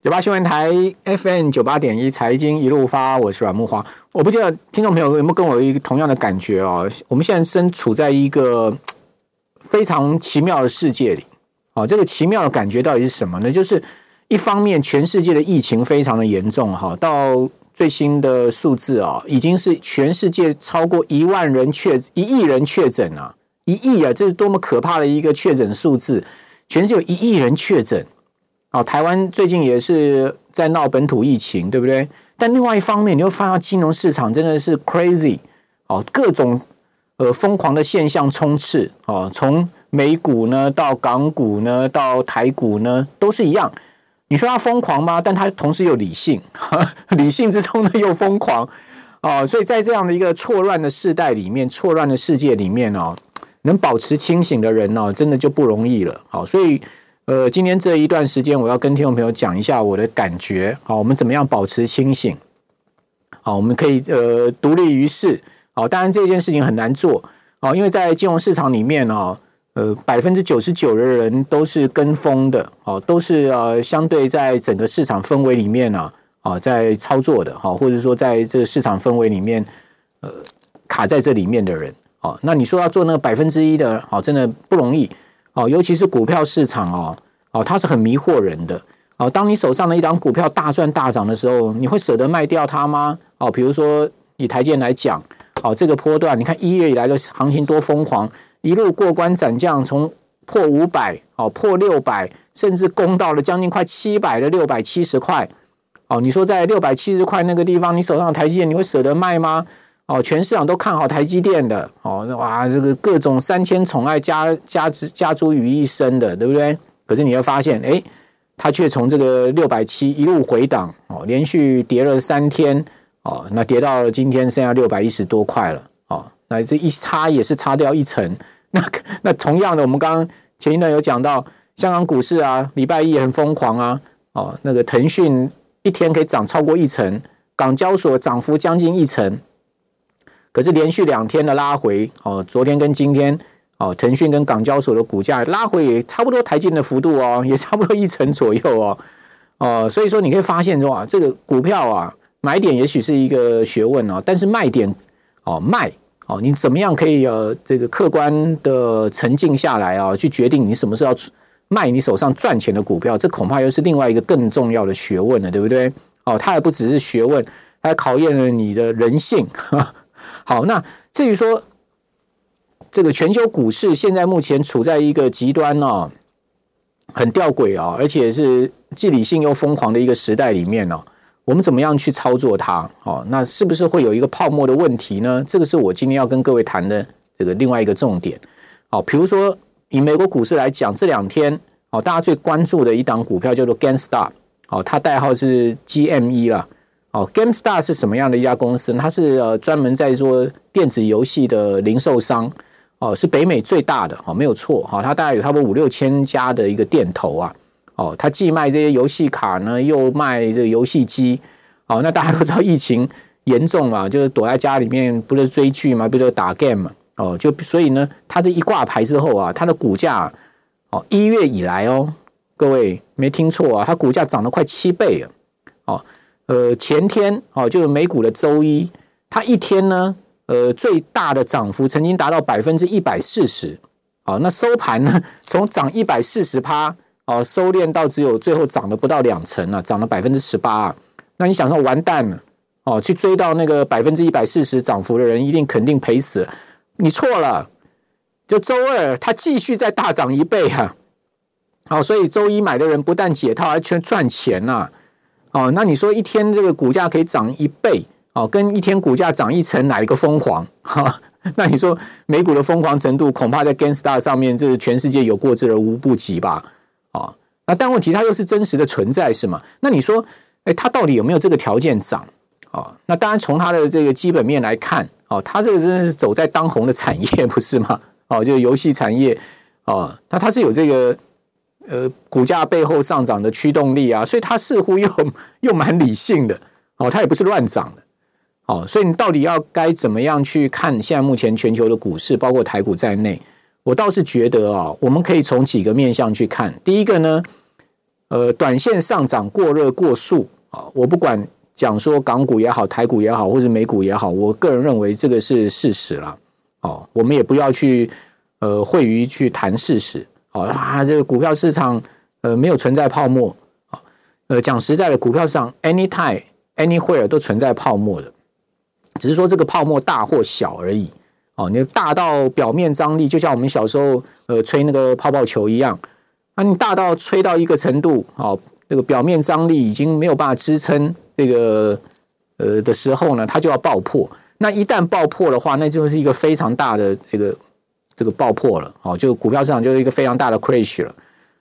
九八新闻台 FM 九八点一财经一路发，我是阮木华。我不知道听众朋友有没有跟我一个同样的感觉哦？我们现在身处在一个 非常奇妙的世界里。哦，这个奇妙的感觉到底是什么呢？就是一方面，全世界的疫情非常的严重，哈，到最新的数字啊，已经是全世界超过一万人确一亿人确诊啊，一亿啊，这是多么可怕的一个确诊数字！全世界有一亿人确诊。哦，台湾最近也是在闹本土疫情，对不对？但另外一方面，你又发现金融市场真的是 crazy 哦，各种呃疯狂的现象充斥哦，从美股呢到港股呢到台股呢都是一样。你说它疯狂吗？但它同时又理性，理性之中呢又疯狂哦。所以在这样的一个错乱的世代里面，错乱的世界里面哦，能保持清醒的人哦，真的就不容易了。好，所以。呃，今天这一段时间，我要跟听众朋友讲一下我的感觉。好，我们怎么样保持清醒？好，我们可以呃独立于世。好，当然这件事情很难做。好，因为在金融市场里面哦，呃，百分之九十九的人都是跟风的。好，都是呃相对在整个市场氛围里面呢，啊，在操作的。好，或者说在这个市场氛围里面，呃，卡在这里面的人。好，那你说要做那个百分之一的，好，真的不容易。哦，尤其是股票市场哦，哦，它是很迷惑人的。哦，当你手上的一档股票大赚大涨的时候，你会舍得卖掉它吗？哦，比如说以台建来讲，哦，这个波段，你看一月以来的行情多疯狂，一路过关斩将，从破五百，哦，破六百，甚至攻到了将近快七百的六百七十块。哦，你说在六百七十块那个地方，你手上的台积电，你会舍得卖吗？哦，全市场都看好台积电的，哦，哇，这个各种三千宠爱加加之加诸于一身的，对不对？可是你会发现，哎，它却从这个六百七一路回档，哦，连续跌了三天，哦，那跌到今天剩下六百一十多块了，哦，那这一差也是差掉一层。那那同样的，我们刚刚前一段有讲到香港股市啊，礼拜一也很疯狂啊，哦，那个腾讯一天可以涨超过一成，港交所涨幅将近一成。可是连续两天的拉回，哦，昨天跟今天，哦，腾讯跟港交所的股价拉回也差不多抬进的幅度哦，也差不多一成左右哦，哦，所以说你可以发现说啊，这个股票啊，买点也许是一个学问哦，但是卖点哦卖哦，你怎么样可以呃这个客观的沉静下来啊，去决定你什么时候要卖你手上赚钱的股票，这恐怕又是另外一个更重要的学问了，对不对？哦，它还不只是学问，它考验了你的人性。好，那至于说这个全球股市现在目前处在一个极端哦，很吊诡啊，而且是既理性又疯狂的一个时代里面呢，我们怎么样去操作它？哦，那是不是会有一个泡沫的问题呢？这个是我今天要跟各位谈的这个另外一个重点。好，比如说以美国股市来讲，这两天哦，大家最关注的一档股票叫做 GameStop，哦，它代号是 GME 了。哦，GameStar 是什么样的一家公司？它是呃专门在做电子游戏的零售商，哦，是北美最大的，哦，没有错，哈，它大概有差不多五六千家的一个店头啊，哦，它既卖这些游戏卡呢，又卖这个游戏机，哦，那大家都知道疫情严重嘛，就是躲在家里面，不是追剧嘛，不是打 game 嘛，哦，就所以呢，它这一挂牌之后啊，它的股价，哦，一月以来哦，各位没听错啊，它股价涨了快七倍了，哦。呃，前天哦，就是美股的周一，它一天呢，呃，最大的涨幅曾经达到百分之一百四十，好，那收盘呢，从涨一百四十趴，哦，收敛到只有最后涨了不到两成了，涨了百分之十八，那你想说完蛋了，哦，去追到那个百分之一百四十涨幅的人，一定肯定赔死，你错了，就周二它继续再大涨一倍啊，好，所以周一买的人不但解套，还全赚钱呐。哦，那你说一天这个股价可以涨一倍，哦，跟一天股价涨一成，哪一个疯狂？哈，那你说美股的疯狂程度，恐怕在 GameStar 上面，这是全世界有过之而无不及吧？啊，那但问题它又是真实的存在，是吗？那你说，哎，它到底有没有这个条件涨？啊，那当然从它的这个基本面来看，哦，它这个真的是走在当红的产业，不是吗？哦，就是游戏产业，哦，那它是有这个。呃，股价背后上涨的驱动力啊，所以它似乎又 又蛮理性的哦，它也不是乱涨的哦，所以你到底要该怎么样去看现在目前全球的股市，包括台股在内，我倒是觉得啊，我们可以从几个面向去看。第一个呢，呃，短线上涨过热过速啊，我不管讲说港股也好，台股也好，或者美股也好，我个人认为这个是事实了。哦，我们也不要去呃会于去谈事实。啊，这个股票市场呃没有存在泡沫啊。呃，讲实在的，股票市场 anytime anywhere 都存在泡沫的，只是说这个泡沫大或小而已。哦，你大到表面张力，就像我们小时候呃吹那个泡泡球一样，那你大到吹到一个程度，哦，那个表面张力已经没有办法支撑这个呃的时候呢，它就要爆破。那一旦爆破的话，那就是一个非常大的这个这个爆破了，哦，就股票市场就是一个非常大的 crash 了，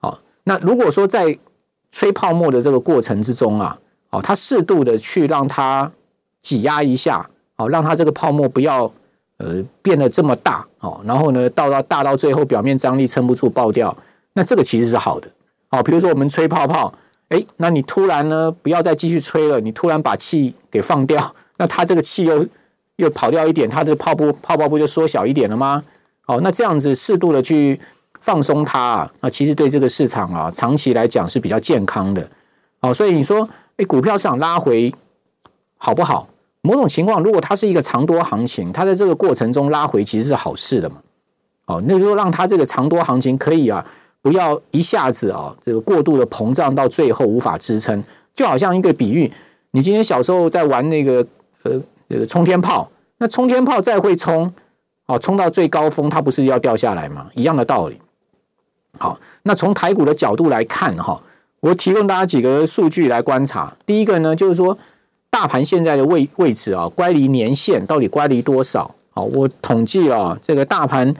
哦，那如果说在吹泡沫的这个过程之中啊，哦，它适度的去让它挤压一下，哦，让它这个泡沫不要。呃，变得这么大哦，然后呢，到到大到最后表面张力撑不住爆掉，那这个其实是好的哦。比如说我们吹泡泡，哎，那你突然呢不要再继续吹了，你突然把气给放掉，那它这个气又又跑掉一点，它的泡泡泡泡不就缩小一点了吗？哦，那这样子适度的去放松它啊，那其实对这个市场啊长期来讲是比较健康的哦。所以你说，哎，股票市场拉回好不好？某种情况，如果它是一个长多行情，它在这个过程中拉回其实是好事的嘛？哦，那就说让它这个长多行情可以啊，不要一下子啊，这个过度的膨胀到最后无法支撑。就好像一个比喻，你今天小时候在玩那个呃呃冲天炮，那冲天炮再会冲，哦，冲到最高峰，它不是要掉下来吗？一样的道理。好，那从台股的角度来看哈，我提供大家几个数据来观察。第一个呢，就是说。大盘现在的位位置啊，乖离年限到底乖离多少？好，我统计了这个大盘，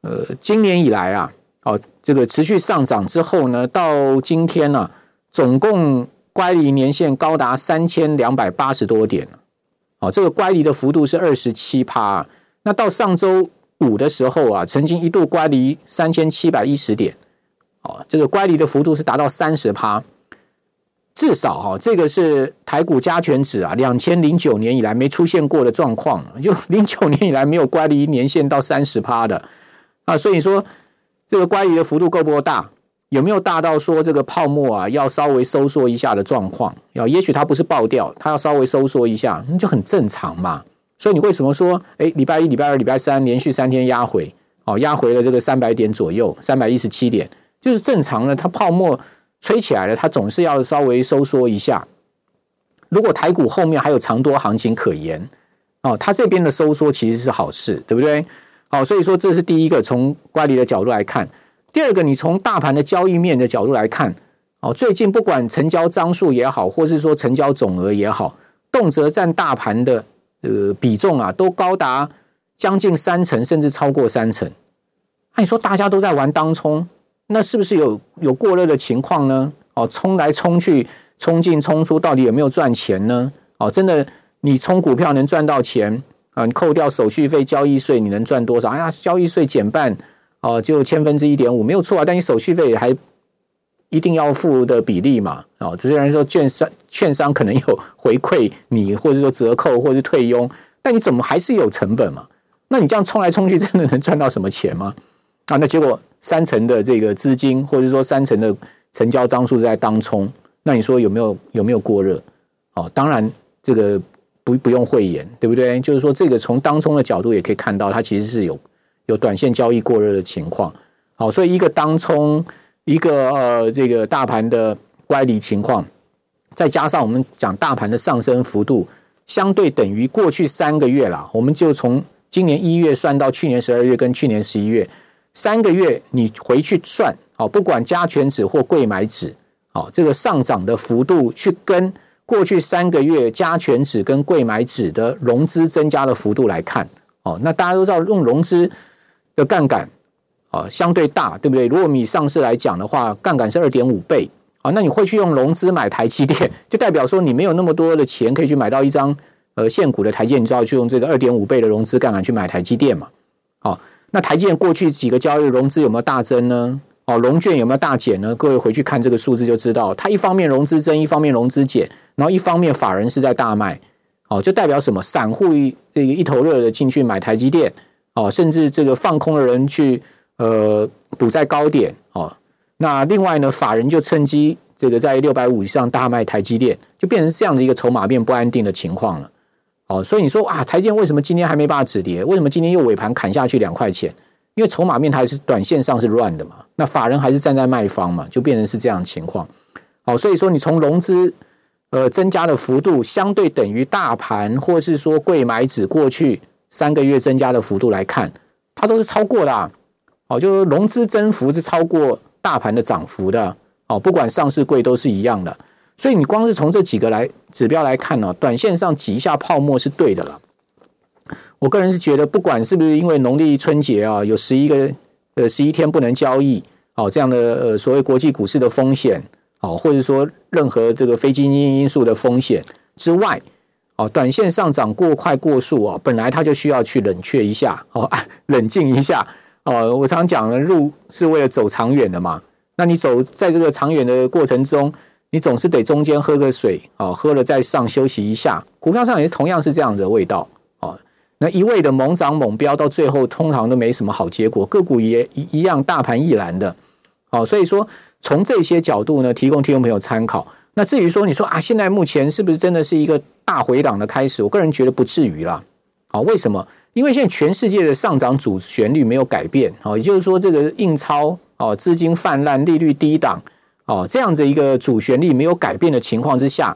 呃，今年以来啊，哦，这个持续上涨之后呢，到今天呢，总共乖离年限高达三千两百八十多点哦，这个乖离的幅度是二十七趴。那到上周五的时候啊，曾经一度乖离三千七百一十点，哦，这个乖离的幅度是达到三十趴。至少哈，这个是台股加权指啊，两千零九年以来没出现过的状况，就 零九年以来没有乖离年限到三十趴的啊，所以说这个乖离的幅度够不够大？有没有大到说这个泡沫啊要稍微收缩一下的状况？要也许它不是爆掉，它要稍微收缩一下，那就很正常嘛。所以你为什么说，哎，礼拜一、礼拜二、礼拜三连续三天压回，哦，压回了这个三百点左右，三百一十七点，就是正常的，它泡沫。吹起来了，它总是要稍微收缩一下。如果台股后面还有长多行情可言，哦，它这边的收缩其实是好事，对不对？好，所以说这是第一个从乖离的角度来看。第二个，你从大盘的交易面的角度来看，哦，最近不管成交张数也好，或是说成交总额也好，动辄占大盘的呃比重啊，都高达将近三成，甚至超过三成。那你说大家都在玩当冲？那是不是有有过热的情况呢？哦，冲来冲去，冲进冲出，到底有没有赚钱呢？哦，真的，你冲股票能赚到钱啊？你扣掉手续费、交易税，你能赚多少？哎呀，交易税减半，哦，就千分之一点五，没有错啊。但你手续费还一定要付的比例嘛？哦，虽然说券商券商可能有回馈你，或者说折扣，或者是退佣，但你怎么还是有成本嘛？那你这样冲来冲去，真的能赚到什么钱吗？啊，那结果。三成的这个资金，或者说三成的成交张数在当冲，那你说有没有有没有过热？哦，当然这个不不用讳言，对不对？就是说这个从当冲的角度也可以看到，它其实是有有短线交易过热的情况。好，所以一个当冲，一个呃这个大盘的乖离情况，再加上我们讲大盘的上升幅度，相对等于过去三个月啦，我们就从今年一月算到去年十二月跟去年十一月。三个月你回去算，好，不管加权指或贵买指，好，这个上涨的幅度去跟过去三个月加权指跟贵买指的融资增加的幅度来看，哦，那大家都知道用融资的杠杆，啊，相对大，对不对？如果你上市来讲的话，杠杆是二点五倍，啊，那你会去用融资买台积电，就代表说你没有那么多的钱可以去买到一张呃现股的台积电，你知道去用这个二点五倍的融资杠杆去买台积电嘛？好。那台积电过去几个交易融资有没有大增呢？哦，融券有没有大减呢？各位回去看这个数字就知道，它一方面融资增，一方面融资减，然后一方面法人是在大卖，哦，就代表什么？散户一这个一头热的进去买台积电，哦，甚至这个放空的人去呃补在高点，哦，那另外呢，法人就趁机这个在六百五以上大卖台积电，就变成这样的一个筹码面不安定的情况了。哦，所以你说啊，台积电为什么今天还没办法止跌？为什么今天又尾盘砍下去两块钱？因为筹码面它还是短线上是乱的嘛，那法人还是站在卖方嘛，就变成是这样的情况。好，所以说你从融资呃增加的幅度相对等于大盘，或是说贵买指过去三个月增加的幅度来看，它都是超过的。哦，就是融资增幅是超过大盘的涨幅的。哦，不管上市贵都是一样的。所以你光是从这几个来指标来看呢，短线上挤一下泡沫是对的了。我个人是觉得，不管是不是因为农历春节啊，有十一个呃十一天不能交易，哦这样的呃所谓国际股市的风险，哦或者说任何这个非经济因素的风险之外，哦短线上涨过快过速啊，本来它就需要去冷却一下，哦 冷静一下，哦我常讲了，路是为了走长远的嘛，那你走在这个长远的过程中。你总是得中间喝个水，哦，喝了再上休息一下。股票上也是同样是这样的味道，哦，那一味的猛涨猛飙，到最后通常都没什么好结果，个股也一样大盘一蓝的，哦，所以说从这些角度呢，提供听众朋友参考。那至于说你说啊，现在目前是不是真的是一个大回档的开始？我个人觉得不至于啦，哦，为什么？因为现在全世界的上涨主旋律没有改变，哦，也就是说这个印钞，哦，资金泛滥，利率低档。哦，这样的一个主旋律没有改变的情况之下，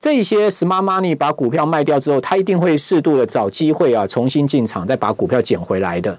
这些 smart money 把股票卖掉之后，他一定会适度的找机会啊，重新进场，再把股票捡回来的。